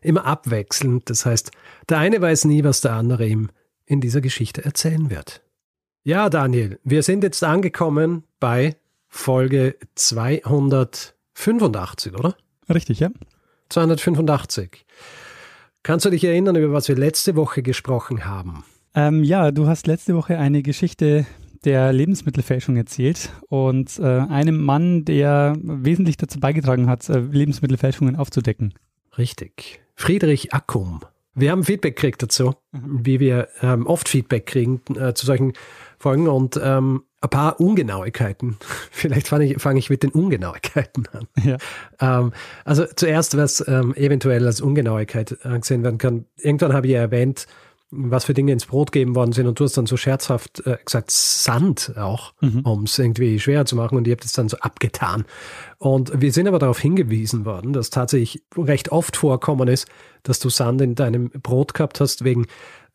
Immer abwechselnd, das heißt, der eine weiß nie, was der andere ihm in dieser Geschichte erzählen wird. Ja, Daniel, wir sind jetzt angekommen bei Folge 285, oder? Richtig, ja. 285. Kannst du dich erinnern, über was wir letzte Woche gesprochen haben? Ähm, ja, du hast letzte Woche eine Geschichte der Lebensmittelfälschung erzählt und äh, einem Mann, der wesentlich dazu beigetragen hat, äh, Lebensmittelfälschungen aufzudecken. Richtig. Friedrich Ackum. Wir haben Feedback gekriegt dazu, mhm. wie wir ähm, oft Feedback kriegen äh, zu solchen Folgen und ähm, ein paar Ungenauigkeiten. Vielleicht fange ich, fang ich mit den Ungenauigkeiten an. Ja. Ähm, also zuerst, was ähm, eventuell als Ungenauigkeit angesehen werden kann. Irgendwann habe ich ja erwähnt, was für Dinge ins Brot gegeben worden sind und du hast dann so scherzhaft äh, gesagt, Sand auch, mhm. um es irgendwie schwerer zu machen und ihr habt es dann so abgetan. Und wir sind aber darauf hingewiesen worden, dass tatsächlich recht oft vorkommen ist, dass du Sand in deinem Brot gehabt hast wegen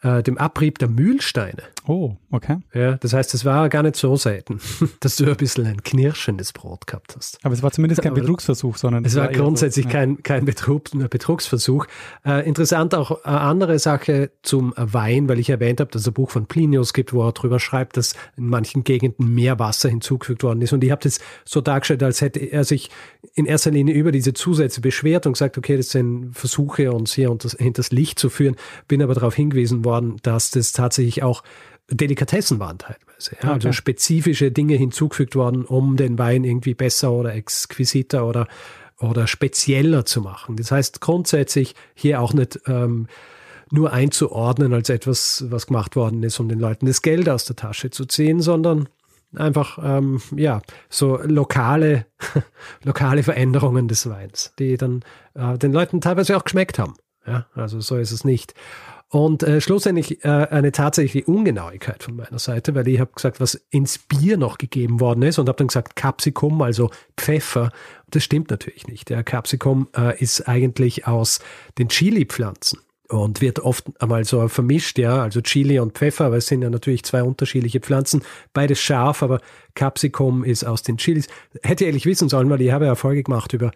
äh, dem Abrieb der Mühlsteine. Oh, okay. Ja, das heißt, es war gar nicht so selten, dass du ein bisschen ein knirschendes Brot gehabt hast. Aber es war zumindest kein Betrugsversuch, sondern es war, war grundsätzlich so, ja. kein, kein Betrug, Betrugsversuch. Äh, interessant auch eine andere Sache zum Wein, weil ich erwähnt habe, dass es ein Buch von Plinius gibt, wo er darüber schreibt, dass in manchen Gegenden mehr Wasser hinzugefügt worden ist. Und ich habe das so dargestellt, als hätte er sich in erster Linie über diese Zusätze beschwert und gesagt, okay, das sind Versuche, uns hier hinters Licht zu führen. Bin aber darauf hingewiesen worden, dass das tatsächlich auch Delikatessen waren teilweise. Ja, also spezifische Dinge hinzugefügt worden, um den Wein irgendwie besser oder exquisiter oder, oder spezieller zu machen. Das heißt grundsätzlich hier auch nicht ähm, nur einzuordnen als etwas, was gemacht worden ist, um den Leuten das Geld aus der Tasche zu ziehen, sondern einfach ähm, ja so lokale lokale Veränderungen des Weins, die dann äh, den Leuten teilweise auch geschmeckt haben. Ja, also so ist es nicht. Und äh, schlussendlich äh, eine tatsächliche Ungenauigkeit von meiner Seite, weil ich habe gesagt, was ins Bier noch gegeben worden ist und habe dann gesagt Capsicum, also Pfeffer. Das stimmt natürlich nicht. Der Capsicum äh, ist eigentlich aus den Chili-Pflanzen und wird oft einmal so vermischt, ja, also Chili und Pfeffer, aber es sind ja natürlich zwei unterschiedliche Pflanzen, beides scharf, aber Capsicum ist aus den Chilis. Hätte ich ehrlich wissen sollen, weil ich habe ja Folge gemacht über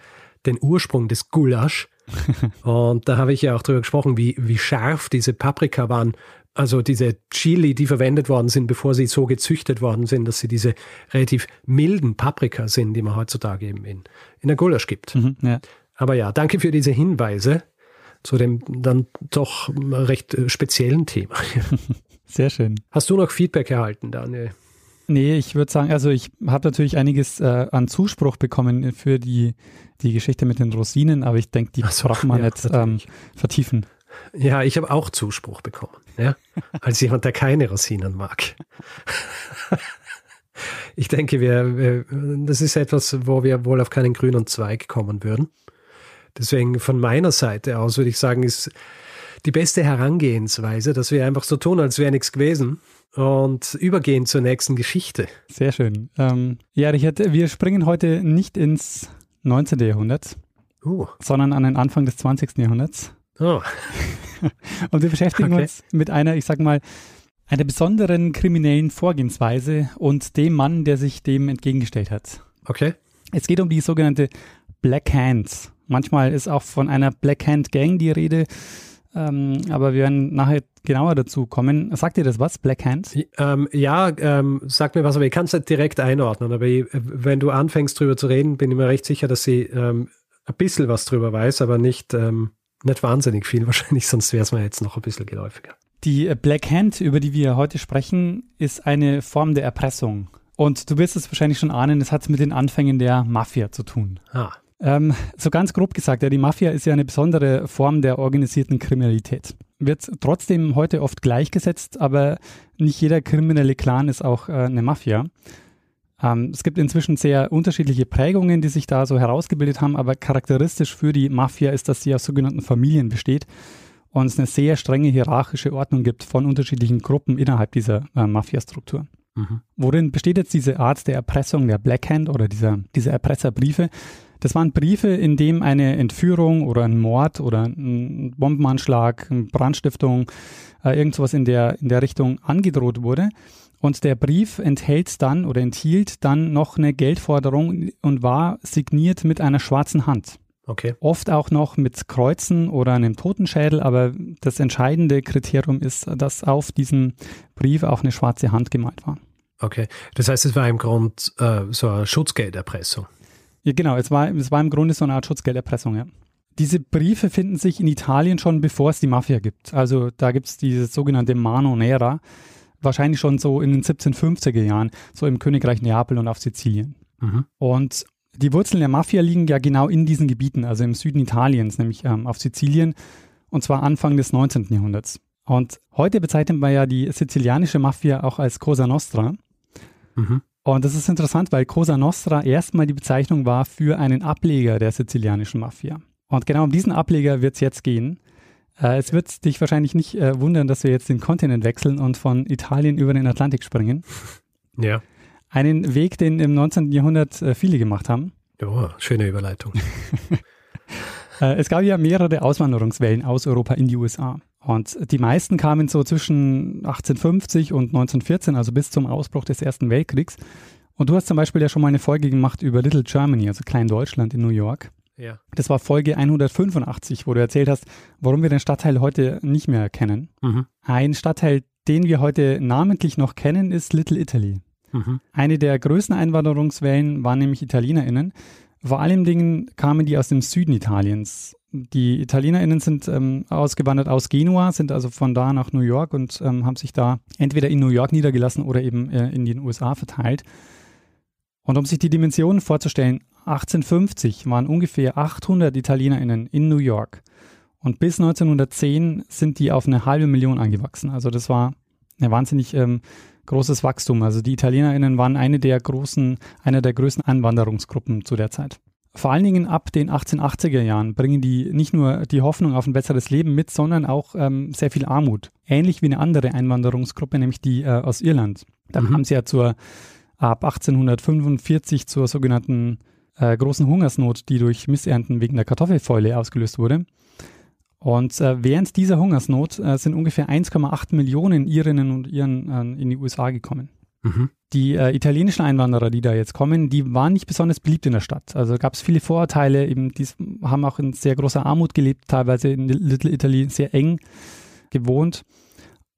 den Ursprung des Gulasch und da habe ich ja auch drüber gesprochen, wie, wie scharf diese Paprika waren. Also diese Chili, die verwendet worden sind, bevor sie so gezüchtet worden sind, dass sie diese relativ milden Paprika sind, die man heutzutage eben in, in der Gulasch gibt. Mhm, ja. Aber ja, danke für diese Hinweise zu dem dann doch recht äh, speziellen Thema. Sehr schön. Hast du noch Feedback erhalten, Daniel? Nee, ich würde sagen, also ich habe natürlich einiges äh, an Zuspruch bekommen für die, die Geschichte mit den Rosinen, aber ich denke, die so, braucht man ja, nicht ähm, vertiefen. Ja, ich habe auch Zuspruch bekommen, ja, als jemand, der keine Rosinen mag. ich denke, wir, wir, das ist etwas, wo wir wohl auf keinen grünen Zweig kommen würden. Deswegen von meiner Seite aus würde ich sagen, ist die beste Herangehensweise, dass wir einfach so tun, als wäre nichts gewesen und übergehen zur nächsten Geschichte. Sehr schön. Ähm, ja, Richard, wir springen heute nicht ins 19. Jahrhundert, uh. sondern an den Anfang des 20. Jahrhunderts. Oh. und wir beschäftigen okay. uns mit einer, ich sag mal, einer besonderen kriminellen Vorgehensweise und dem Mann, der sich dem entgegengestellt hat. Okay. Es geht um die sogenannte Black Hands. Manchmal ist auch von einer Black Hand Gang die Rede. Ähm, aber wir werden nachher genauer dazu kommen. Sagt dir das was, Black Hand? Ähm, ja, ähm, sag mir was, aber ich kann es nicht direkt einordnen. Aber ich, wenn du anfängst drüber zu reden, bin ich mir recht sicher, dass sie ähm, ein bisschen was drüber weiß, aber nicht, ähm, nicht wahnsinnig viel wahrscheinlich, sonst wäre es mir jetzt noch ein bisschen geläufiger. Die äh, Black Hand, über die wir heute sprechen, ist eine Form der Erpressung. Und du wirst es wahrscheinlich schon ahnen, es hat mit den Anfängen der Mafia zu tun. Ah. Ähm, so ganz grob gesagt, ja, die Mafia ist ja eine besondere Form der organisierten Kriminalität. Wird trotzdem heute oft gleichgesetzt, aber nicht jeder kriminelle Clan ist auch äh, eine Mafia. Ähm, es gibt inzwischen sehr unterschiedliche Prägungen, die sich da so herausgebildet haben, aber charakteristisch für die Mafia ist, dass sie aus sogenannten Familien besteht. und es eine sehr strenge hierarchische Ordnung gibt von unterschiedlichen Gruppen innerhalb dieser äh, Mafia-Struktur. Mhm. Worin besteht jetzt diese Art der Erpressung, der Blackhand oder dieser, dieser Erpresserbriefe? Das waren Briefe, in dem eine Entführung oder ein Mord oder ein Bombenanschlag, eine Brandstiftung, äh, irgendwas in der, in der Richtung angedroht wurde. Und der Brief enthält dann oder enthielt dann noch eine Geldforderung und war signiert mit einer schwarzen Hand. Okay. Oft auch noch mit Kreuzen oder einem Totenschädel, aber das entscheidende Kriterium ist, dass auf diesem Brief auch eine schwarze Hand gemalt war. Okay, das heißt, es war im Grund äh, so eine Schutzgelderpressung. Ja, genau, es war, es war im Grunde so eine Art Schutzgelderpressung, ja. Diese Briefe finden sich in Italien schon, bevor es die Mafia gibt. Also da gibt es dieses sogenannte Mano Nera, wahrscheinlich schon so in den 1750er Jahren, so im Königreich Neapel und auf Sizilien. Mhm. Und die Wurzeln der Mafia liegen ja genau in diesen Gebieten, also im Süden Italiens, nämlich ähm, auf Sizilien, und zwar Anfang des 19. Jahrhunderts. Und heute bezeichnet man ja die sizilianische Mafia auch als Cosa Nostra. Mhm. Und das ist interessant, weil Cosa Nostra erstmal die Bezeichnung war für einen Ableger der sizilianischen Mafia. Und genau um diesen Ableger wird es jetzt gehen. Äh, es wird dich wahrscheinlich nicht äh, wundern, dass wir jetzt den Kontinent wechseln und von Italien über den Atlantik springen. Ja. Einen Weg, den im 19. Jahrhundert äh, viele gemacht haben. Ja, schöne Überleitung. Äh, es gab ja mehrere Auswanderungswellen aus Europa in die USA. Und die meisten kamen so zwischen 1850 und 1914, also bis zum Ausbruch des Ersten Weltkriegs. Und du hast zum Beispiel ja schon mal eine Folge gemacht über Little Germany, also Klein Deutschland in New York. Ja. Das war Folge 185, wo du erzählt hast, warum wir den Stadtteil heute nicht mehr kennen. Mhm. Ein Stadtteil, den wir heute namentlich noch kennen, ist Little Italy. Mhm. Eine der größten Einwanderungswellen waren nämlich ItalienerInnen. Vor allen Dingen kamen die aus dem Süden Italiens. Die ItalienerInnen sind ähm, ausgewandert aus Genua, sind also von da nach New York und ähm, haben sich da entweder in New York niedergelassen oder eben äh, in den USA verteilt. Und um sich die Dimensionen vorzustellen, 1850 waren ungefähr 800 ItalienerInnen in New York. Und bis 1910 sind die auf eine halbe Million angewachsen. Also das war ein wahnsinnig ähm, großes Wachstum. Also die ItalienerInnen waren eine der großen, einer der größten Anwanderungsgruppen zu der Zeit. Vor allen Dingen ab den 1880er Jahren bringen die nicht nur die Hoffnung auf ein besseres Leben mit, sondern auch ähm, sehr viel Armut. Ähnlich wie eine andere Einwanderungsgruppe, nämlich die äh, aus Irland. Da mhm. haben sie ja zur ab 1845 zur sogenannten äh, großen Hungersnot, die durch Missernten wegen der Kartoffelfäule ausgelöst wurde. Und äh, während dieser Hungersnot äh, sind ungefähr 1,8 Millionen Irinnen und Iren äh, in die USA gekommen. Mhm. Die äh, italienischen Einwanderer, die da jetzt kommen, die waren nicht besonders beliebt in der Stadt. Also gab es viele Vorurteile, eben die haben auch in sehr großer Armut gelebt, teilweise in Little Italy sehr eng gewohnt.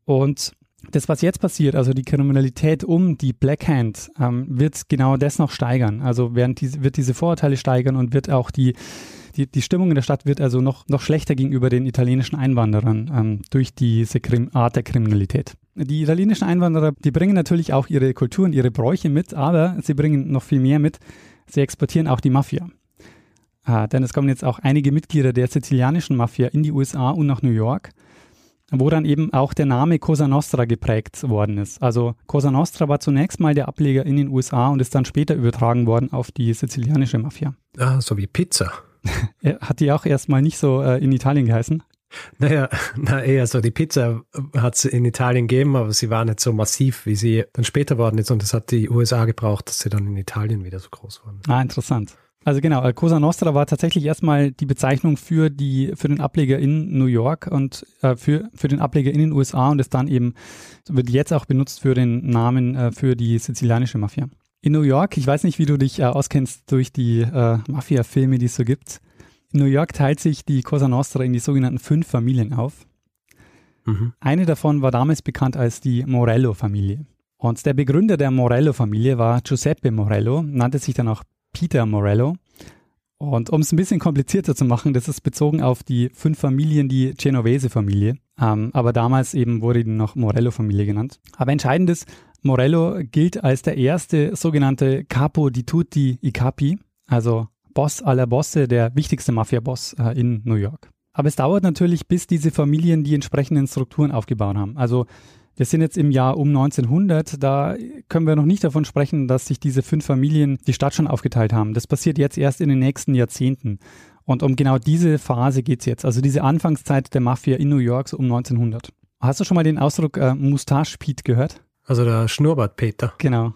Und das, was jetzt passiert, also die Kriminalität um die Black Hand, ähm, wird genau das noch steigern. Also werden diese, wird diese Vorurteile steigern und wird auch die, die, die Stimmung in der Stadt wird also noch, noch schlechter gegenüber den italienischen Einwanderern ähm, durch diese Krim Art der Kriminalität. Die italienischen Einwanderer, die bringen natürlich auch ihre Kulturen, ihre Bräuche mit, aber sie bringen noch viel mehr mit. Sie exportieren auch die Mafia. Äh, denn es kommen jetzt auch einige Mitglieder der sizilianischen Mafia in die USA und nach New York wo dann eben auch der Name Cosa Nostra geprägt worden ist. Also Cosa Nostra war zunächst mal der Ableger in den USA und ist dann später übertragen worden auf die sizilianische Mafia. Ah, so wie Pizza. Hat die auch erstmal nicht so äh, in Italien geheißen? Naja, na eher so. Die Pizza hat es in Italien gegeben, aber sie war nicht so massiv, wie sie dann später worden ist. Und das hat die USA gebraucht, dass sie dann in Italien wieder so groß wurden. Ah, interessant. Also genau, Cosa Nostra war tatsächlich erstmal die Bezeichnung für die für den Ableger in New York und äh, für für den Ableger in den USA und ist dann eben wird jetzt auch benutzt für den Namen äh, für die sizilianische Mafia. In New York, ich weiß nicht, wie du dich äh, auskennst durch die äh, Mafia-Filme, die es so gibt. In New York teilt sich die Cosa Nostra in die sogenannten fünf Familien auf. Mhm. Eine davon war damals bekannt als die Morello-Familie. Und der Begründer der Morello-Familie war Giuseppe Morello, nannte sich dann auch Peter Morello. Und um es ein bisschen komplizierter zu machen, das ist bezogen auf die fünf Familien, die Genovese-Familie. Ähm, aber damals eben wurde die noch Morello-Familie genannt. Aber entscheidend ist, Morello gilt als der erste sogenannte Capo di tutti i capi, also Boss aller Bosse, der wichtigste Mafia-Boss äh, in New York. Aber es dauert natürlich, bis diese Familien die entsprechenden Strukturen aufgebaut haben. Also wir sind jetzt im Jahr um 1900, da können wir noch nicht davon sprechen, dass sich diese fünf Familien die Stadt schon aufgeteilt haben. Das passiert jetzt erst in den nächsten Jahrzehnten. Und um genau diese Phase geht es jetzt, also diese Anfangszeit der Mafia in New York so um 1900. Hast du schon mal den Ausdruck äh, Mustache Pete gehört? Also der Schnurrbart Peter. Genau.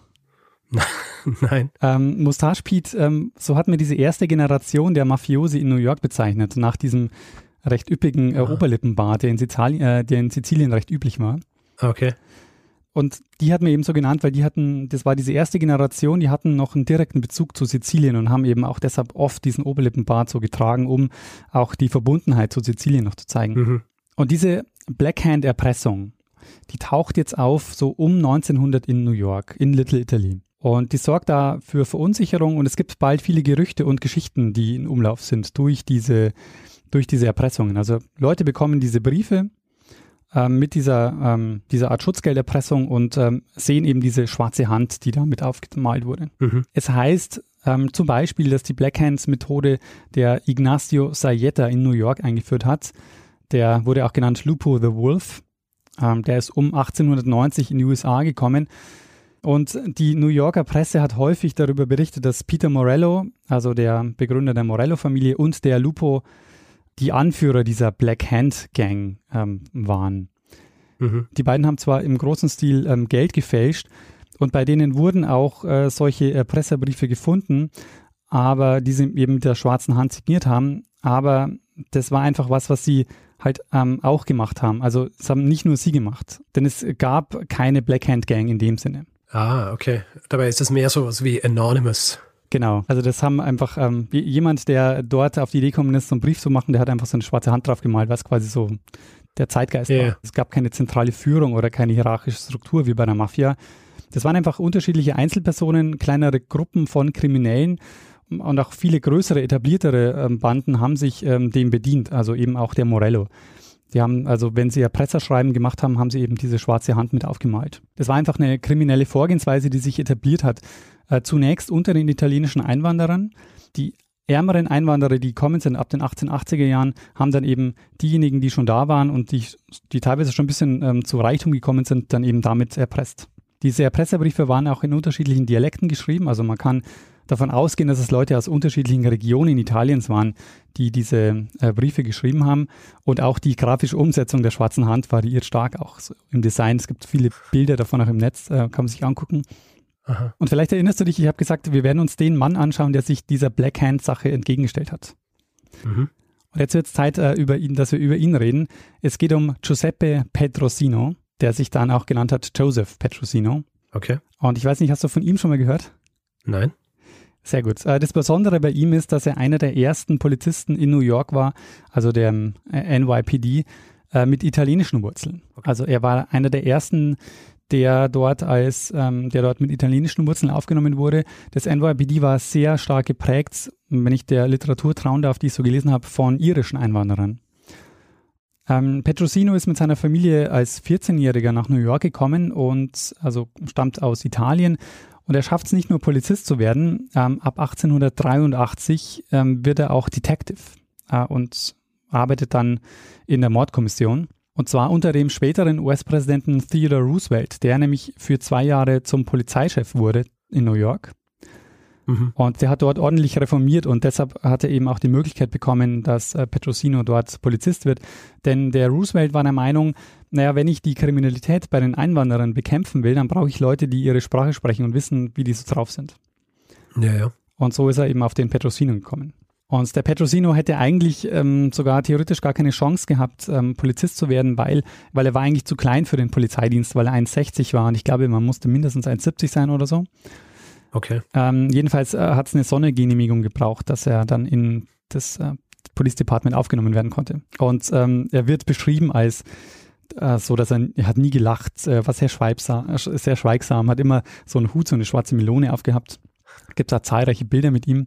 Nein. Ähm, Mustache Pete, ähm, so hat mir diese erste Generation der Mafiosi in New York bezeichnet, nach diesem recht üppigen äh, Oberlippenbart, der in, Sizilien, äh, der in Sizilien recht üblich war. Okay. Und die hat mir eben so genannt, weil die hatten, das war diese erste Generation, die hatten noch einen direkten Bezug zu Sizilien und haben eben auch deshalb oft diesen Oberlippenbart so getragen, um auch die Verbundenheit zu Sizilien noch zu zeigen. Mhm. Und diese Blackhand-Erpressung, die taucht jetzt auf so um 1900 in New York, in Little Italy. Und die sorgt da für Verunsicherung und es gibt bald viele Gerüchte und Geschichten, die in Umlauf sind durch diese, durch diese Erpressungen. Also Leute bekommen diese Briefe ähm, mit dieser, ähm, dieser Art Schutzgelderpressung und ähm, sehen eben diese schwarze Hand, die damit aufgemalt wurde. Mhm. Es heißt ähm, zum Beispiel, dass die Black Hands Methode der Ignacio Sayeta in New York eingeführt hat. Der wurde auch genannt Lupo the Wolf. Ähm, der ist um 1890 in die USA gekommen. Und die New Yorker Presse hat häufig darüber berichtet, dass Peter Morello, also der Begründer der Morello-Familie, und der Lupo die Anführer dieser Black Hand Gang ähm, waren. Mhm. Die beiden haben zwar im großen Stil ähm, Geld gefälscht und bei denen wurden auch äh, solche Erpresserbriefe gefunden, aber die sie eben mit der schwarzen Hand signiert haben. Aber das war einfach was, was sie halt ähm, auch gemacht haben. Also es haben nicht nur sie gemacht, denn es gab keine Black Hand Gang in dem Sinne. Ah, okay. Dabei ist es mehr so was wie Anonymous. Genau, also das haben einfach ähm, jemand, der dort auf die Idee gekommen ist, so einen Brief zu machen, der hat einfach so eine schwarze Hand drauf gemalt, was quasi so der Zeitgeist yeah. war. Es gab keine zentrale Führung oder keine hierarchische Struktur wie bei der Mafia. Das waren einfach unterschiedliche Einzelpersonen, kleinere Gruppen von Kriminellen und auch viele größere, etabliertere ähm, Banden haben sich ähm, dem bedient, also eben auch der Morello. Die haben, also wenn sie Erpresserschreiben gemacht haben, haben sie eben diese schwarze Hand mit aufgemalt. Das war einfach eine kriminelle Vorgehensweise, die sich etabliert hat. Äh, zunächst unter den italienischen Einwanderern. Die ärmeren Einwanderer, die kommen sind ab den 1880er Jahren, haben dann eben diejenigen, die schon da waren und die, die teilweise schon ein bisschen ähm, zu Reichtum gekommen sind, dann eben damit erpresst. Diese Erpresserbriefe waren auch in unterschiedlichen Dialekten geschrieben. Also man kann davon ausgehen, dass es Leute aus unterschiedlichen Regionen Italiens waren, die diese äh, Briefe geschrieben haben. Und auch die grafische Umsetzung der schwarzen Hand variiert stark auch so im Design. Es gibt viele Bilder davon auch im Netz, äh, kann man sich angucken. Aha. Und vielleicht erinnerst du dich, ich habe gesagt, wir werden uns den Mann anschauen, der sich dieser Black Hand-Sache entgegengestellt hat. Mhm. Und jetzt wird es Zeit, äh, über ihn, dass wir über ihn reden. Es geht um Giuseppe Petrosino, der sich dann auch genannt hat Joseph Petrosino. Okay. Und ich weiß nicht, hast du von ihm schon mal gehört? Nein. Sehr gut. Äh, das Besondere bei ihm ist, dass er einer der ersten Polizisten in New York war, also der äh, NYPD, mit italienischen Wurzeln. Okay. Also er war einer der ersten, der dort als, ähm, der dort mit italienischen Wurzeln aufgenommen wurde. Das NYPD war sehr stark geprägt, wenn ich der Literatur trauen darf, die ich so gelesen habe, von irischen Einwanderern. Ähm, Petrosino ist mit seiner Familie als 14-Jähriger nach New York gekommen und also stammt aus Italien. Und er schafft es nicht nur Polizist zu werden. Ähm, ab 1883 ähm, wird er auch Detective äh, und arbeitet dann in der Mordkommission. Und zwar unter dem späteren US-Präsidenten Theodore Roosevelt, der nämlich für zwei Jahre zum Polizeichef wurde in New York. Mhm. Und der hat dort ordentlich reformiert und deshalb hat er eben auch die Möglichkeit bekommen, dass äh, Petrosino dort Polizist wird. Denn der Roosevelt war der Meinung, naja, wenn ich die Kriminalität bei den Einwanderern bekämpfen will, dann brauche ich Leute, die ihre Sprache sprechen und wissen, wie die so drauf sind. Ja, ja. Und so ist er eben auf den Petrosino gekommen. Und der Petrosino hätte eigentlich ähm, sogar theoretisch gar keine Chance gehabt, ähm, Polizist zu werden, weil, weil er war eigentlich zu klein für den Polizeidienst, weil er 1,60 war und ich glaube, man musste mindestens 1,70 sein oder so. Okay. Ähm, jedenfalls äh, hat es eine Sondergenehmigung gebraucht, dass er dann in das äh, Police Department aufgenommen werden konnte. Und ähm, er wird beschrieben als äh, so, dass er, er hat nie gelacht, äh, war sehr, schweibsam, sehr schweigsam, hat immer so einen Hut, so eine schwarze Melone aufgehabt. Gibt da zahlreiche Bilder mit ihm.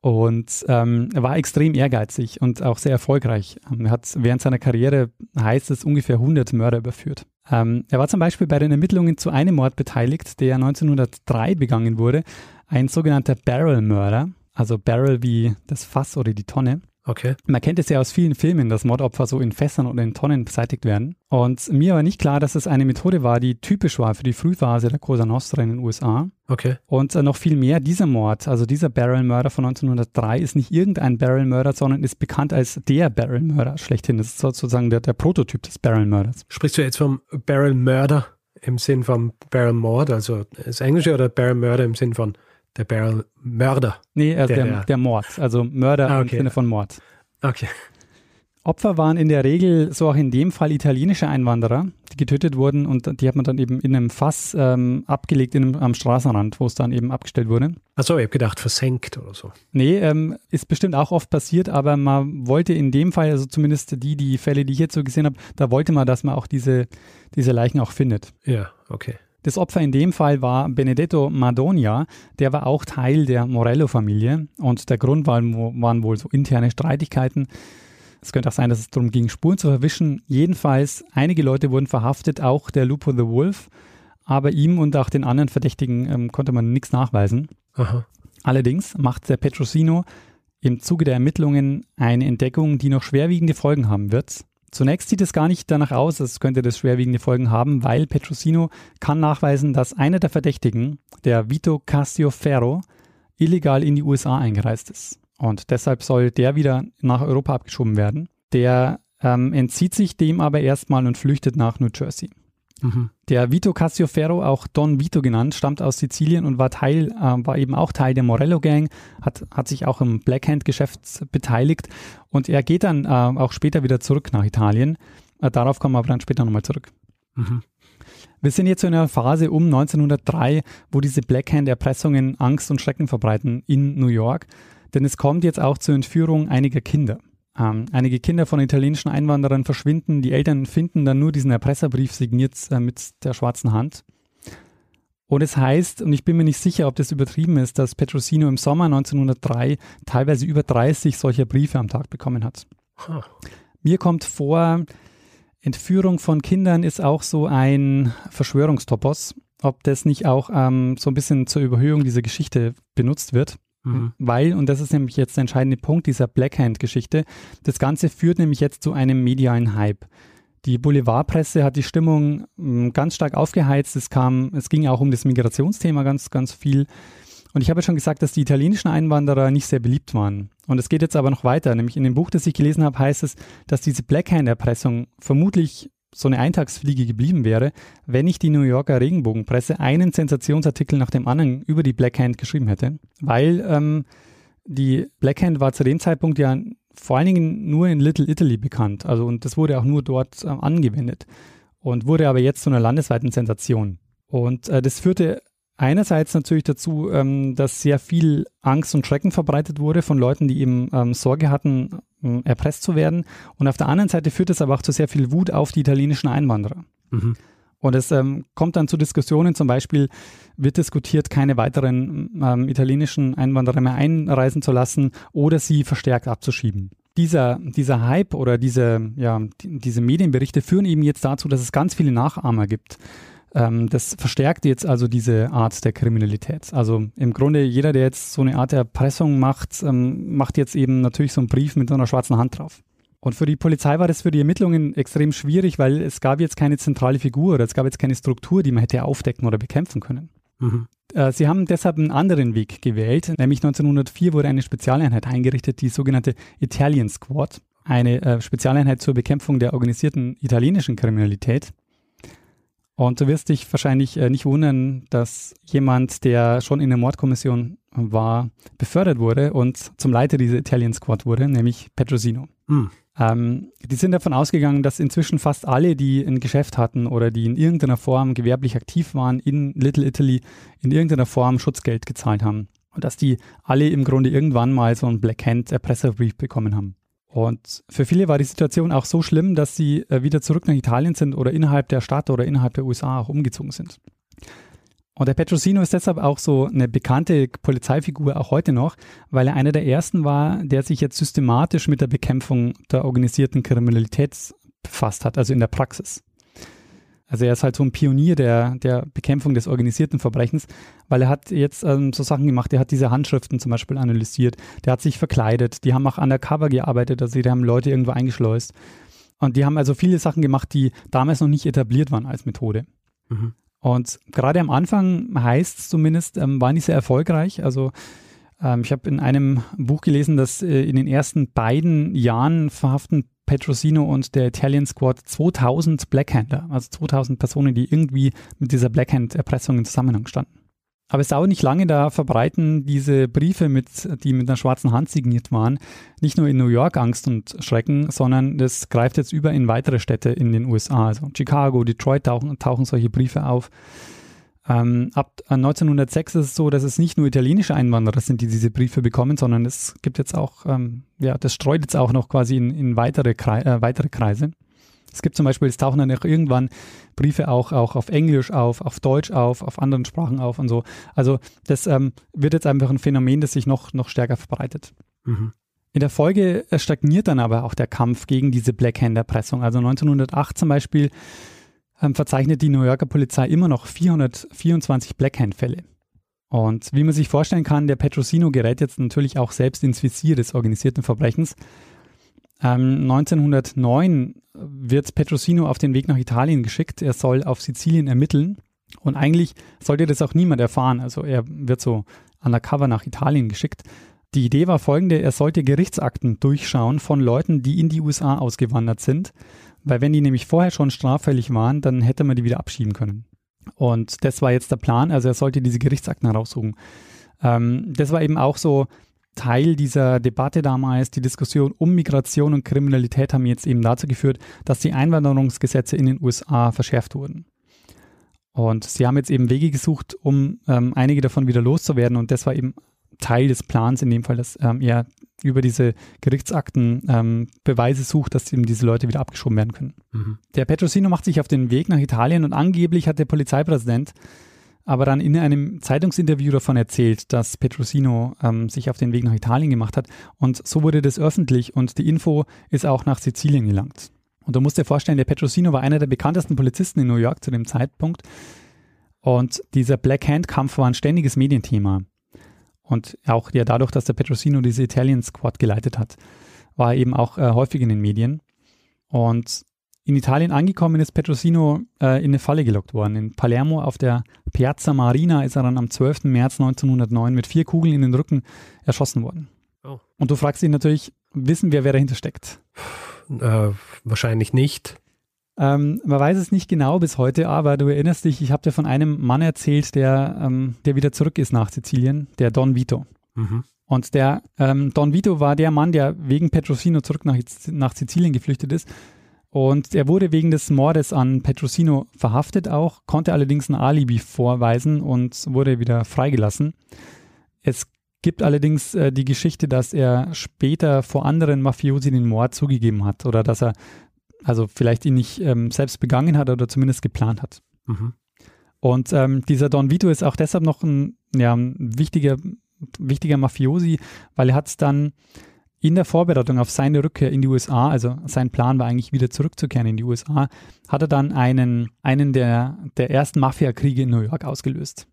Und ähm, er war extrem ehrgeizig und auch sehr erfolgreich. Ähm, er hat während seiner Karriere, heißt es, ungefähr 100 Mörder überführt. Ähm, er war zum Beispiel bei den Ermittlungen zu einem Mord beteiligt, der 1903 begangen wurde. Ein sogenannter Barrel-Mörder, also Barrel wie das Fass oder die Tonne. Okay. Man kennt es ja aus vielen Filmen, dass Mordopfer so in Fässern oder in Tonnen beseitigt werden. Und mir war nicht klar, dass es eine Methode war, die typisch war für die Frühphase der Cosa Nostra in den USA. Okay. Und äh, noch viel mehr, dieser Mord, also dieser Barrel Murder von 1903, ist nicht irgendein Barrel Murder, sondern ist bekannt als der Barrel Murder schlechthin. Das ist sozusagen der, der Prototyp des Barrel Murders. Sprichst du jetzt vom Barrel Murder im Sinn von Barrel Mord, also das Englische, oder Barrel Murder im Sinn von der Barrel Mörder. Nee, also der, der, der, Mord. Also Mörder ah, okay. im Sinne von Mord. Okay. Opfer waren in der Regel, so auch in dem Fall, italienische Einwanderer, die getötet wurden und die hat man dann eben in einem Fass ähm, abgelegt in einem, am Straßenrand, wo es dann eben abgestellt wurde. Achso, ich habe gedacht, versenkt oder so. Nee, ähm, ist bestimmt auch oft passiert, aber man wollte in dem Fall, also zumindest die, die Fälle, die ich jetzt so gesehen habe, da wollte man, dass man auch diese, diese Leichen auch findet. Ja, okay. Das Opfer in dem Fall war Benedetto Madonia, der war auch Teil der Morello-Familie und der Grund waren, waren wohl so interne Streitigkeiten. Es könnte auch sein, dass es darum ging, Spuren zu verwischen. Jedenfalls, einige Leute wurden verhaftet, auch der Lupo the Wolf, aber ihm und auch den anderen Verdächtigen ähm, konnte man nichts nachweisen. Aha. Allerdings macht der Petrosino im Zuge der Ermittlungen eine Entdeckung, die noch schwerwiegende Folgen haben wird. Zunächst sieht es gar nicht danach aus, als könnte das schwerwiegende Folgen haben, weil Petrosino kann nachweisen, dass einer der Verdächtigen, der Vito Castiofero, illegal in die USA eingereist ist. Und deshalb soll der wieder nach Europa abgeschoben werden. Der ähm, entzieht sich dem aber erstmal und flüchtet nach New Jersey. Mhm. Der Vito Castiofero, auch Don Vito genannt, stammt aus Sizilien und war Teil, äh, war eben auch Teil der Morello Gang, hat, hat sich auch im Blackhand-Geschäft beteiligt und er geht dann äh, auch später wieder zurück nach Italien. Äh, darauf kommen wir aber dann später nochmal zurück. Mhm. Wir sind jetzt in einer Phase um 1903, wo diese Blackhand-Erpressungen Angst und Schrecken verbreiten in New York, denn es kommt jetzt auch zur Entführung einiger Kinder. Ähm, einige Kinder von italienischen Einwanderern verschwinden. Die Eltern finden dann nur diesen Erpresserbrief signiert äh, mit der schwarzen Hand. Und es heißt, und ich bin mir nicht sicher, ob das übertrieben ist, dass Petrosino im Sommer 1903 teilweise über 30 solcher Briefe am Tag bekommen hat. Huh. Mir kommt vor, Entführung von Kindern ist auch so ein Verschwörungstopos. Ob das nicht auch ähm, so ein bisschen zur Überhöhung dieser Geschichte benutzt wird. Mhm. Weil, und das ist nämlich jetzt der entscheidende Punkt dieser Blackhand-Geschichte, das Ganze führt nämlich jetzt zu einem medialen Hype. Die Boulevardpresse hat die Stimmung hm, ganz stark aufgeheizt. Es kam, es ging auch um das Migrationsthema ganz, ganz viel. Und ich habe ja schon gesagt, dass die italienischen Einwanderer nicht sehr beliebt waren. Und es geht jetzt aber noch weiter. Nämlich in dem Buch, das ich gelesen habe, heißt es, dass diese Blackhand-Erpressung vermutlich so eine Eintagsfliege geblieben wäre, wenn nicht die New Yorker Regenbogenpresse einen Sensationsartikel nach dem anderen über die Blackhand geschrieben hätte, weil ähm, die Blackhand war zu dem Zeitpunkt ja vor allen Dingen nur in Little Italy bekannt, also und das wurde auch nur dort äh, angewendet und wurde aber jetzt zu einer landesweiten Sensation. Und äh, das führte einerseits natürlich dazu, ähm, dass sehr viel Angst und Schrecken verbreitet wurde von Leuten, die eben ähm, Sorge hatten, ähm, erpresst zu werden. Und auf der anderen Seite führt es aber auch zu sehr viel Wut auf die italienischen Einwanderer. Mhm. Und es ähm, kommt dann zu Diskussionen, zum Beispiel wird diskutiert, keine weiteren ähm, italienischen Einwanderer mehr einreisen zu lassen oder sie verstärkt abzuschieben. Dieser, dieser Hype oder diese, ja, die, diese Medienberichte führen eben jetzt dazu, dass es ganz viele Nachahmer gibt. Ähm, das verstärkt jetzt also diese Art der Kriminalität. Also im Grunde jeder, der jetzt so eine Art der Erpressung macht, ähm, macht jetzt eben natürlich so einen Brief mit so einer schwarzen Hand drauf. Und für die Polizei war das für die Ermittlungen extrem schwierig, weil es gab jetzt keine zentrale Figur oder es gab jetzt keine Struktur, die man hätte aufdecken oder bekämpfen können. Mhm. Äh, sie haben deshalb einen anderen Weg gewählt, nämlich 1904 wurde eine Spezialeinheit eingerichtet, die sogenannte Italian Squad, eine äh, Spezialeinheit zur Bekämpfung der organisierten italienischen Kriminalität. Und du wirst dich wahrscheinlich äh, nicht wundern, dass jemand, der schon in der Mordkommission war, befördert wurde und zum Leiter dieser Italian Squad wurde, nämlich Petrosino. Mhm. Ähm, die sind davon ausgegangen, dass inzwischen fast alle, die ein Geschäft hatten oder die in irgendeiner Form gewerblich aktiv waren in Little Italy, in irgendeiner Form Schutzgeld gezahlt haben. Und dass die alle im Grunde irgendwann mal so einen Black Hand Erpresserbrief bekommen haben. Und für viele war die Situation auch so schlimm, dass sie äh, wieder zurück nach Italien sind oder innerhalb der Stadt oder innerhalb der USA auch umgezogen sind. Und der Petrosino ist deshalb auch so eine bekannte Polizeifigur auch heute noch, weil er einer der ersten war, der sich jetzt systematisch mit der Bekämpfung der organisierten Kriminalität befasst hat, also in der Praxis. Also er ist halt so ein Pionier der, der Bekämpfung des organisierten Verbrechens, weil er hat jetzt ähm, so Sachen gemacht, er hat diese Handschriften zum Beispiel analysiert, der hat sich verkleidet, die haben auch undercover gearbeitet, also die haben Leute irgendwo eingeschleust. Und die haben also viele Sachen gemacht, die damals noch nicht etabliert waren als Methode. Mhm. Und gerade am Anfang heißt es zumindest, ähm, waren die sehr erfolgreich. Also ähm, ich habe in einem Buch gelesen, dass äh, in den ersten beiden Jahren verhaften Petrosino und der Italian Squad 2000 Blackhander, also 2000 Personen, die irgendwie mit dieser Blackhand-Erpressung in Zusammenhang standen. Aber es dauert nicht lange, da verbreiten diese Briefe, mit, die mit einer schwarzen Hand signiert waren, nicht nur in New York Angst und Schrecken, sondern das greift jetzt über in weitere Städte in den USA. Also Chicago, Detroit tauchen, tauchen solche Briefe auf. Ähm, ab 1906 ist es so, dass es nicht nur italienische Einwanderer sind, die diese Briefe bekommen, sondern es gibt jetzt auch, ähm, ja, das streut jetzt auch noch quasi in, in weitere, Kre äh, weitere Kreise. Es gibt zum Beispiel, es tauchen dann auch irgendwann Briefe auch, auch auf Englisch auf, auf Deutsch auf, auf anderen Sprachen auf und so. Also das ähm, wird jetzt einfach ein Phänomen, das sich noch, noch stärker verbreitet. Mhm. In der Folge stagniert dann aber auch der Kampf gegen diese Blackhand-Erpressung. Also 1908 zum Beispiel ähm, verzeichnet die New Yorker Polizei immer noch 424 Blackhand-Fälle. Und wie man sich vorstellen kann, der Petrosino gerät jetzt natürlich auch selbst ins Visier des organisierten Verbrechens. Ähm, 1909 wird Petrosino auf den Weg nach Italien geschickt. Er soll auf Sizilien ermitteln. Und eigentlich sollte das auch niemand erfahren. Also er wird so undercover nach Italien geschickt. Die Idee war folgende, er sollte Gerichtsakten durchschauen von Leuten, die in die USA ausgewandert sind weil wenn die nämlich vorher schon straffällig waren, dann hätte man die wieder abschieben können. Und das war jetzt der Plan. Also er sollte diese Gerichtsakten heraussuchen. Ähm, das war eben auch so Teil dieser Debatte damals. Die Diskussion um Migration und Kriminalität haben jetzt eben dazu geführt, dass die Einwanderungsgesetze in den USA verschärft wurden. Und sie haben jetzt eben Wege gesucht, um ähm, einige davon wieder loszuwerden. Und das war eben Teil des Plans, in dem Fall, dass ähm, er über diese Gerichtsakten ähm, Beweise sucht, dass eben diese Leute wieder abgeschoben werden können. Mhm. Der Petrosino macht sich auf den Weg nach Italien und angeblich hat der Polizeipräsident aber dann in einem Zeitungsinterview davon erzählt, dass Petrosino ähm, sich auf den Weg nach Italien gemacht hat. Und so wurde das öffentlich und die Info ist auch nach Sizilien gelangt. Und du musst dir vorstellen, der Petrosino war einer der bekanntesten Polizisten in New York zu dem Zeitpunkt. Und dieser Black Hand Kampf war ein ständiges Medienthema. Und auch ja dadurch, dass der Petrosino diese Italian Squad geleitet hat, war er eben auch äh, häufig in den Medien. Und in Italien angekommen ist Petrosino äh, in eine Falle gelockt worden. In Palermo auf der Piazza Marina ist er dann am 12. März 1909 mit vier Kugeln in den Rücken erschossen worden. Oh. Und du fragst dich natürlich, wissen wir, wer dahinter steckt? Äh, wahrscheinlich nicht. Ähm, man weiß es nicht genau bis heute, aber du erinnerst dich, ich habe dir von einem Mann erzählt, der, ähm, der wieder zurück ist nach Sizilien, der Don Vito. Mhm. Und der ähm, Don Vito war der Mann, der wegen Petrosino zurück nach, nach Sizilien geflüchtet ist. Und er wurde wegen des Mordes an Petrosino verhaftet auch, konnte allerdings ein Alibi vorweisen und wurde wieder freigelassen. Es gibt allerdings äh, die Geschichte, dass er später vor anderen Mafiosi den Mord zugegeben hat oder dass er also vielleicht ihn nicht ähm, selbst begangen hat oder zumindest geplant hat. Mhm. Und ähm, dieser Don Vito ist auch deshalb noch ein, ja, ein wichtiger, wichtiger Mafiosi, weil er hat es dann in der Vorbereitung auf seine Rückkehr in die USA, also sein Plan war eigentlich wieder zurückzukehren in die USA, hat er dann einen, einen der, der ersten Mafiakriege in New York ausgelöst.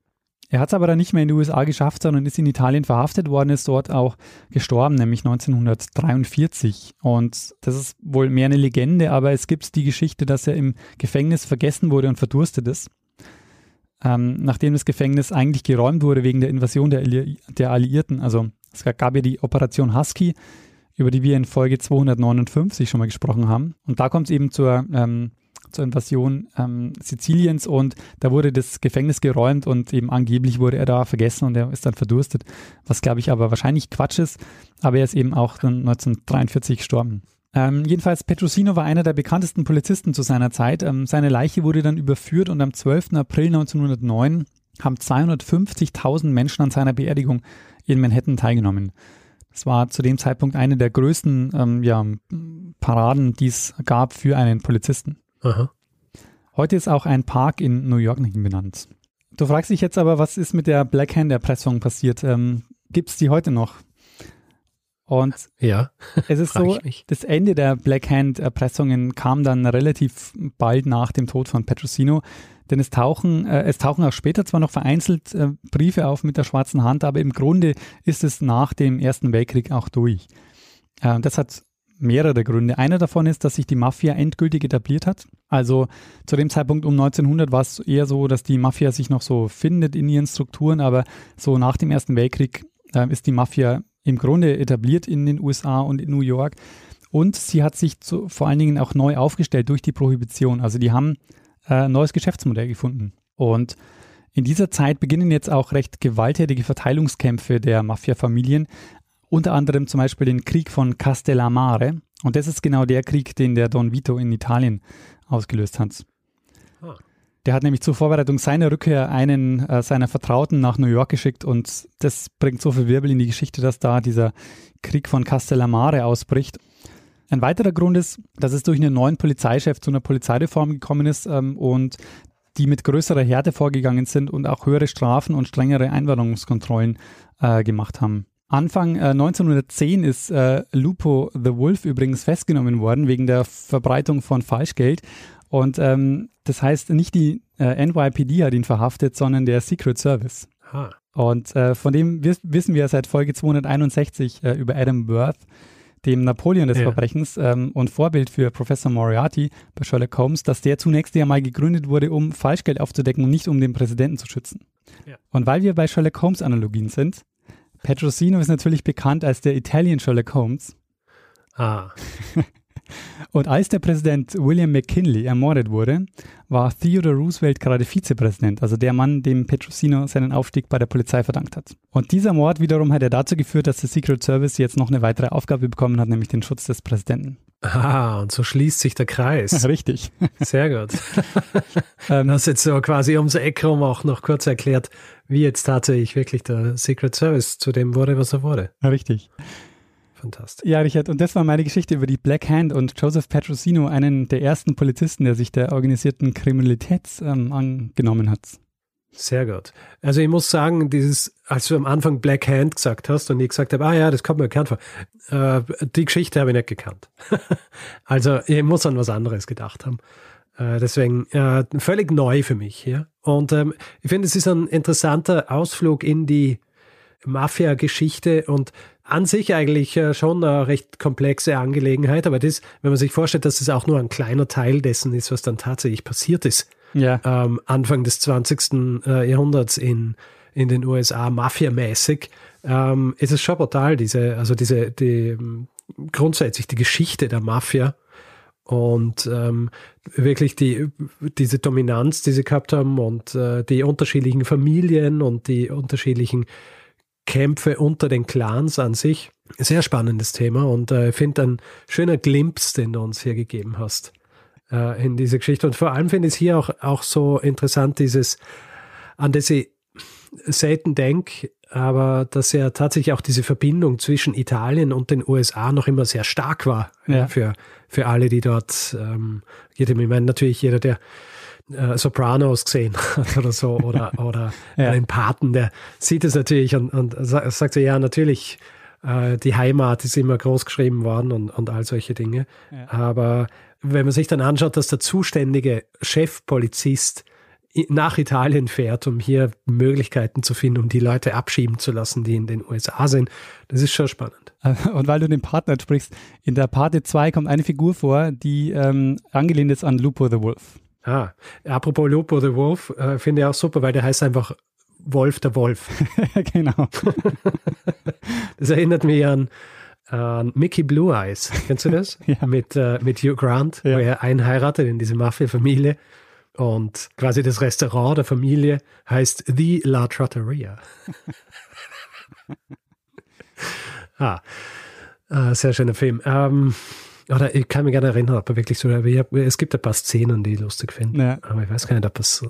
Er hat es aber dann nicht mehr in die USA geschafft, sondern ist in Italien verhaftet worden, ist dort auch gestorben, nämlich 1943. Und das ist wohl mehr eine Legende, aber es gibt die Geschichte, dass er im Gefängnis vergessen wurde und verdurstet ist. Ähm, nachdem das Gefängnis eigentlich geräumt wurde wegen der Invasion der, der Alliierten. Also es gab ja die Operation Husky, über die wir in Folge 259 schon mal gesprochen haben. Und da kommt es eben zur ähm, zur Invasion ähm, Siziliens und da wurde das Gefängnis geräumt und eben angeblich wurde er da vergessen und er ist dann verdurstet, was glaube ich aber wahrscheinlich Quatsch ist, aber er ist eben auch dann 1943 gestorben. Ähm, jedenfalls, Petrosino war einer der bekanntesten Polizisten zu seiner Zeit. Ähm, seine Leiche wurde dann überführt und am 12. April 1909 haben 250.000 Menschen an seiner Beerdigung in Manhattan teilgenommen. Das war zu dem Zeitpunkt eine der größten ähm, ja, Paraden, die es gab für einen Polizisten. Aha. Heute ist auch ein Park in New York nach ihm benannt. Du fragst dich jetzt aber, was ist mit der Blackhand-Erpressung passiert? Ähm, Gibt es die heute noch? Und ja, es ist so, das Ende der Black Hand Erpressungen kam dann relativ bald nach dem Tod von Petrosino, denn es tauchen, äh, es tauchen auch später zwar noch vereinzelt äh, Briefe auf mit der schwarzen Hand, aber im Grunde ist es nach dem Ersten Weltkrieg auch durch. Äh, das hat mehrere Gründe. Einer davon ist, dass sich die Mafia endgültig etabliert hat. Also zu dem Zeitpunkt um 1900 war es eher so, dass die Mafia sich noch so findet in ihren Strukturen, aber so nach dem Ersten Weltkrieg äh, ist die Mafia im Grunde etabliert in den USA und in New York. Und sie hat sich zu, vor allen Dingen auch neu aufgestellt durch die Prohibition. Also die haben äh, ein neues Geschäftsmodell gefunden. Und in dieser Zeit beginnen jetzt auch recht gewalttätige Verteilungskämpfe der Mafia-Familien, unter anderem zum Beispiel den Krieg von Castellamare. Und das ist genau der Krieg, den der Don Vito in Italien ausgelöst hat. Der hat nämlich zur Vorbereitung seiner Rückkehr einen äh, seiner Vertrauten nach New York geschickt und das bringt so viel Wirbel in die Geschichte, dass da dieser Krieg von Castellamare ausbricht. Ein weiterer Grund ist, dass es durch einen neuen Polizeichef zu einer Polizeireform gekommen ist ähm, und die mit größerer Härte vorgegangen sind und auch höhere Strafen und strengere Einwanderungskontrollen äh, gemacht haben. Anfang äh, 1910 ist äh, Lupo the Wolf übrigens festgenommen worden wegen der Verbreitung von Falschgeld und ähm, das heißt, nicht die äh, NYPD hat ihn verhaftet, sondern der Secret Service. Ha. Und äh, von dem wiss wissen wir seit Folge 261 äh, über Adam Worth, dem Napoleon des ja. Verbrechens ähm, und Vorbild für Professor Moriarty bei Sherlock Holmes, dass der zunächst ja mal gegründet wurde, um Falschgeld aufzudecken und nicht um den Präsidenten zu schützen. Ja. Und weil wir bei Sherlock Holmes Analogien sind, Petrosino ist natürlich bekannt als der Italian Sherlock Holmes. Ah. Und als der Präsident William McKinley ermordet wurde, war Theodore Roosevelt gerade Vizepräsident, also der Mann, dem Petrosino seinen Aufstieg bei der Polizei verdankt hat. Und dieser Mord wiederum hat ja dazu geführt, dass der Secret Service jetzt noch eine weitere Aufgabe bekommen hat, nämlich den Schutz des Präsidenten. Ah, und so schließt sich der Kreis. Richtig. Sehr gut. ähm, das jetzt so quasi ums Eck rum auch noch kurz erklärt, wie jetzt tatsächlich wirklich der Secret Service zu dem wurde, was er wurde. Richtig. Fantastisch. Ja, Richard, und das war meine Geschichte über die Black Hand und Joseph Petrosino, einen der ersten Polizisten, der sich der organisierten Kriminalität ähm, angenommen hat. Sehr gut. Also ich muss sagen, dieses, als du am Anfang Black Hand gesagt hast und ich gesagt habe, ah ja, das kommt mir bekannt vor, äh, die Geschichte habe ich nicht gekannt. also ich muss an was anderes gedacht haben. Äh, deswegen äh, völlig neu für mich hier. Und ähm, ich finde, es ist ein interessanter Ausflug in die Mafia-Geschichte und an sich eigentlich äh, schon eine recht komplexe Angelegenheit, aber das, wenn man sich vorstellt, dass es auch nur ein kleiner Teil dessen ist, was dann tatsächlich passiert ist, ja. ähm, Anfang des 20. Äh, Jahrhunderts in, in den USA, mafiamäßig, ähm, ist es schon brutal, diese, also diese, die, grundsätzlich die Geschichte der Mafia und ähm, wirklich die, diese Dominanz, die sie gehabt haben und äh, die unterschiedlichen Familien und die unterschiedlichen Kämpfe unter den Clans an sich. Sehr spannendes Thema und äh, ich äh, finde ein schöner Glimpse, den du uns hier gegeben hast äh, in diese Geschichte. Und vor allem finde ich es hier auch, auch so interessant, dieses, an das ich selten denke, aber dass ja tatsächlich auch diese Verbindung zwischen Italien und den USA noch immer sehr stark war ja. für, für alle, die dort, ähm, ich meine natürlich jeder, der äh, Sopranos gesehen hat oder so oder, oder ja. einen Paten, der sieht es natürlich und, und sagt so, ja, natürlich, äh, die Heimat ist immer groß geschrieben worden und, und all solche Dinge. Ja. Aber wenn man sich dann anschaut, dass der zuständige Chefpolizist nach Italien fährt, um hier Möglichkeiten zu finden, um die Leute abschieben zu lassen, die in den USA sind. Das ist schon spannend. Und weil du den Partner sprichst, in der Parte 2 kommt eine Figur vor, die ähm, angelehnt ist an Lupo the Wolf. Ah, apropos Lupo the Wolf, äh, finde ich auch super, weil der heißt einfach Wolf der Wolf. genau. das erinnert mich an, an Mickey Blue Eyes. Kennst du das? ja. Mit, äh, mit Hugh Grant, ja. wo er einheiratet in diese Mafia-Familie. Und quasi das Restaurant der Familie heißt The La Trattoria. ah, äh, sehr schöner Film. Ähm, oder ich kann mich gerne erinnern, ob er wirklich so, hab, es gibt ein paar Szenen, die ich lustig finde. Ja. Aber ich weiß gar nicht, ob es,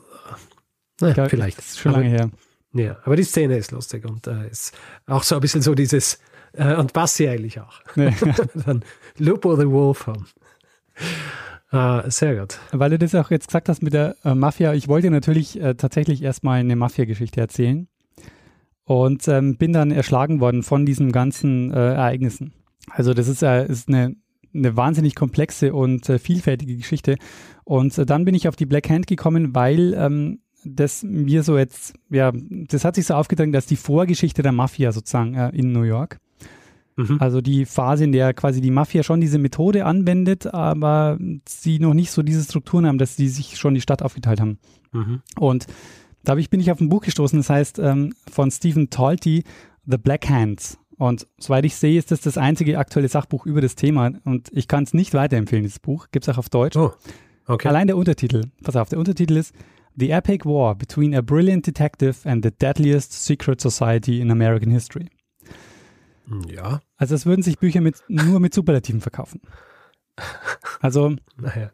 naja, glaub, vielleicht. Das ist schon lange her. Ja, aber die Szene ist lustig und äh, ist auch so ein bisschen so dieses, äh, und passt sie eigentlich auch. Ja. Dann Lupo the Wolf haben. Ah, sehr gut. Weil du das auch jetzt gesagt hast mit der äh, Mafia, ich wollte natürlich äh, tatsächlich erstmal eine Mafia-Geschichte erzählen. und ähm, bin dann erschlagen worden von diesen ganzen äh, Ereignissen. Also das ist, äh, ist eine, eine wahnsinnig komplexe und äh, vielfältige Geschichte. Und äh, dann bin ich auf die Black Hand gekommen, weil ähm, das mir so jetzt, ja, das hat sich so aufgedrängt als die Vorgeschichte der Mafia sozusagen in New York. Mhm. Also die Phase, in der quasi die Mafia schon diese Methode anwendet, aber sie noch nicht so diese Strukturen haben, dass sie sich schon die Stadt aufgeteilt haben. Mhm. Und da bin ich auf ein Buch gestoßen, das heißt ähm, von Stephen Talty, The Black Hands. Und soweit ich sehe, ist das das einzige aktuelle Sachbuch über das Thema. Und ich kann es nicht weiterempfehlen, dieses Buch. Gibt es auch auf Deutsch. Oh, okay. Allein der Untertitel. Pass auf, der Untertitel ist The Epic War Between a Brilliant Detective and the Deadliest Secret Society in American History. Ja. Also es würden sich Bücher mit, nur mit Superlativen verkaufen. Also. Naja.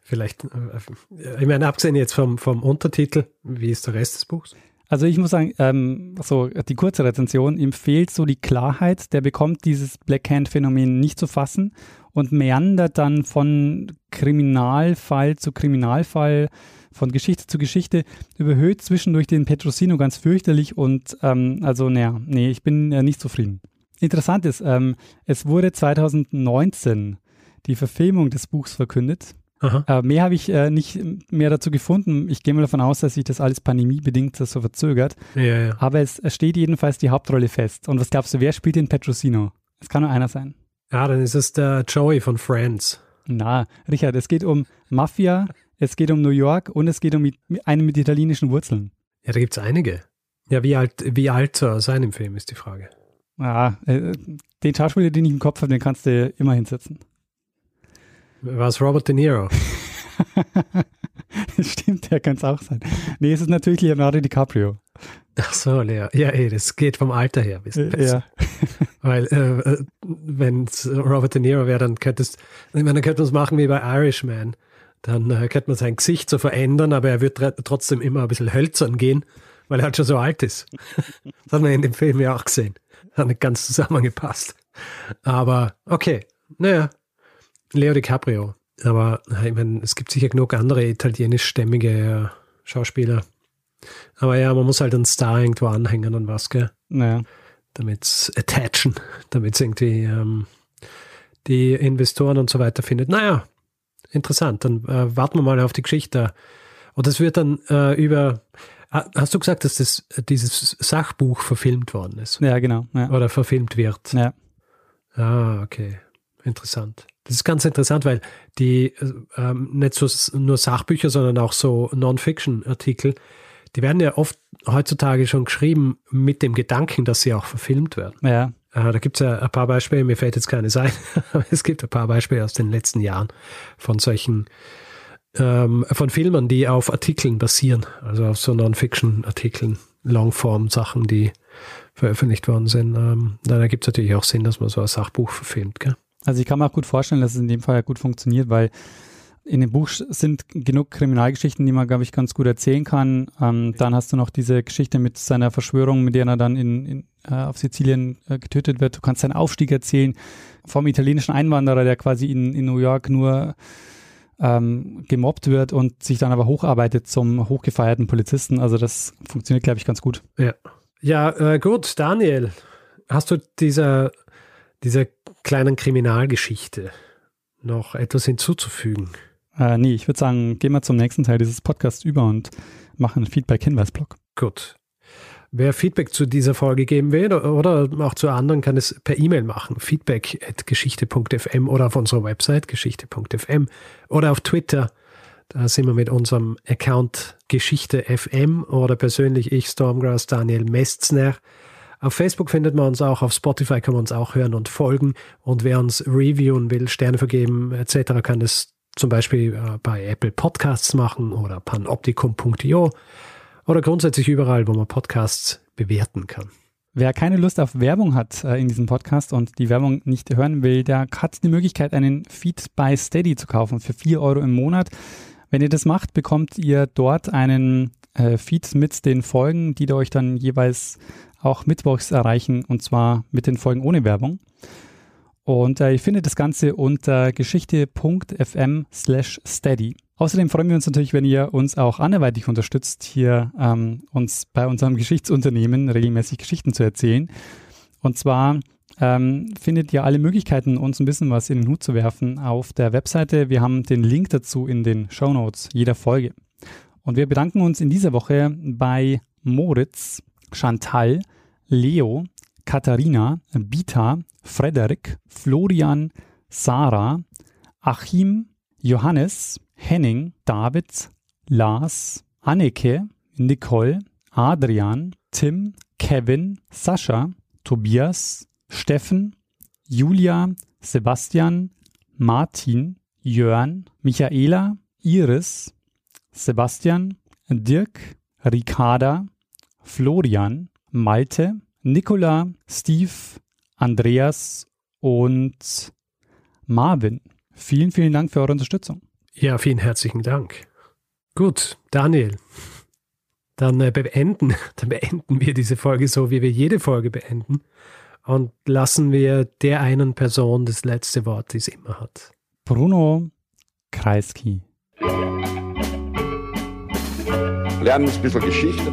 Vielleicht, äh, ich meine, abgesehen jetzt vom, vom Untertitel, wie ist der Rest des Buchs? Also ich muss sagen, ähm, so die kurze Rezension, ihm fehlt so die Klarheit, der bekommt dieses Blackhand-Phänomen nicht zu fassen und meandert dann von Kriminalfall zu Kriminalfall, von Geschichte zu Geschichte, überhöht zwischendurch den Petrosino ganz fürchterlich und ähm, also naja, nee, ich bin äh, nicht zufrieden. Interessant ist, ähm, es wurde 2019 die Verfilmung des Buchs verkündet äh, mehr habe ich äh, nicht mehr dazu gefunden. Ich gehe mal davon aus, dass sich das alles pandemiebedingt so verzögert. Ja, ja. Aber es, es, steht jedenfalls die Hauptrolle fest. Und was glaubst du, wer spielt den Petrosino? Es kann nur einer sein. Ja, dann ist es der Joey von Friends. Na, Richard, es geht um Mafia, es geht um New York und es geht um einen mit italienischen Wurzeln. Ja, da gibt es einige. Ja, wie alt, wie alt soll er sein im Film, ist die Frage. Ja, äh, den Schauspieler, den ich im Kopf habe, den kannst du immer hinsetzen. War es Robert De Niro? Stimmt, der kann es auch sein. Nee, es ist natürlich Leonardo DiCaprio. Ach so, Leo. Ja, ey, das geht vom Alter her bisschen besser. Ja. Weil, äh, äh wenn es Robert De Niro wäre, dann könntest, ich meine, dann könnte man es machen wie bei Irishman. Dann äh, könnte man sein Gesicht so verändern, aber er wird trotzdem immer ein bisschen hölzern gehen, weil er halt schon so alt ist. das hat man in dem Film ja auch gesehen. Hat nicht ganz zusammengepasst. Aber okay, naja, Leo DiCaprio. Aber ich meine, es gibt sicher genug andere italienischstämmige Schauspieler. Aber ja, man muss halt einen Star irgendwo anhängen und was, gell? Naja. Damit es attachen, damit es irgendwie ähm, die Investoren und so weiter findet. Naja, interessant. Dann äh, warten wir mal auf die Geschichte. Und das wird dann äh, über. Hast du gesagt, dass das, dieses Sachbuch verfilmt worden ist? Ja, genau. Ja. Oder verfilmt wird? Ja. Ah, okay. Interessant. Das ist ganz interessant, weil die ähm, nicht so nur Sachbücher, sondern auch so Non-Fiction-Artikel, die werden ja oft heutzutage schon geschrieben mit dem Gedanken, dass sie auch verfilmt werden. Ja. Äh, da gibt es ja ein paar Beispiele, mir fällt jetzt keine ein, aber es gibt ein paar Beispiele aus den letzten Jahren von solchen ähm, von Filmen, die auf Artikeln basieren, also auf so Non-Fiction-Artikeln, Longform-Sachen, die veröffentlicht worden sind. Ähm, da gibt es natürlich auch Sinn, dass man so ein Sachbuch verfilmt. Gell? Also ich kann mir auch gut vorstellen, dass es in dem Fall ja gut funktioniert, weil in dem Buch sind genug Kriminalgeschichten, die man, glaube ich, ganz gut erzählen kann. Ähm, dann hast du noch diese Geschichte mit seiner Verschwörung, mit der er dann in, in äh, auf Sizilien äh, getötet wird. Du kannst seinen Aufstieg erzählen vom italienischen Einwanderer, der quasi in, in New York nur ähm, gemobbt wird und sich dann aber hocharbeitet zum hochgefeierten Polizisten. Also das funktioniert, glaube ich, ganz gut. Ja, ja äh, gut, Daniel, hast du dieser, dieser kleinen Kriminalgeschichte noch etwas hinzuzufügen? Äh, nee, ich würde sagen, gehen wir zum nächsten Teil dieses Podcasts über und machen einen Feedback-Hinweis-Blog. Gut. Wer Feedback zu dieser Folge geben will oder auch zu anderen, kann es per E-Mail machen. Feedback at geschichte.fm oder auf unserer Website geschichte.fm oder auf Twitter. Da sind wir mit unserem Account Geschichte FM oder persönlich ich, Stormgrass Daniel Mestzner. Auf Facebook findet man uns auch, auf Spotify kann man uns auch hören und folgen. Und wer uns reviewen will, Sterne vergeben etc., kann das zum Beispiel äh, bei Apple Podcasts machen oder panoptikum.io oder grundsätzlich überall, wo man Podcasts bewerten kann. Wer keine Lust auf Werbung hat äh, in diesem Podcast und die Werbung nicht hören will, der hat die Möglichkeit, einen Feed by Steady zu kaufen für 4 Euro im Monat. Wenn ihr das macht, bekommt ihr dort einen äh, Feed mit den Folgen, die euch dann jeweils auch mittwochs erreichen und zwar mit den Folgen ohne Werbung. Und äh, ihr findet das Ganze unter geschichte.fm slash steady. Außerdem freuen wir uns natürlich, wenn ihr uns auch anderweitig unterstützt, hier ähm, uns bei unserem Geschichtsunternehmen regelmäßig Geschichten zu erzählen. Und zwar ähm, findet ihr alle Möglichkeiten, uns ein bisschen was in den Hut zu werfen auf der Webseite. Wir haben den Link dazu in den Show Notes jeder Folge. Und wir bedanken uns in dieser Woche bei Moritz, Chantal, Leo, Katharina, Bita, Frederik, Florian, Sarah, Achim, Johannes, Henning, David, Lars, Anneke, Nicole, Adrian, Tim, Kevin, Sascha, Tobias, Steffen, Julia, Sebastian, Martin, Jörn, Michaela, Iris, Sebastian, Dirk, Ricarda, Florian, Malte, Nicola, Steve, Andreas und Marvin. Vielen, vielen Dank für eure Unterstützung. Ja, vielen herzlichen Dank. Gut, Daniel, dann äh, beenden, dann beenden wir diese Folge so, wie wir jede Folge beenden und lassen wir der einen Person das letzte Wort, die es immer hat. Bruno Kreisky. Lernen ein bisschen Geschichte.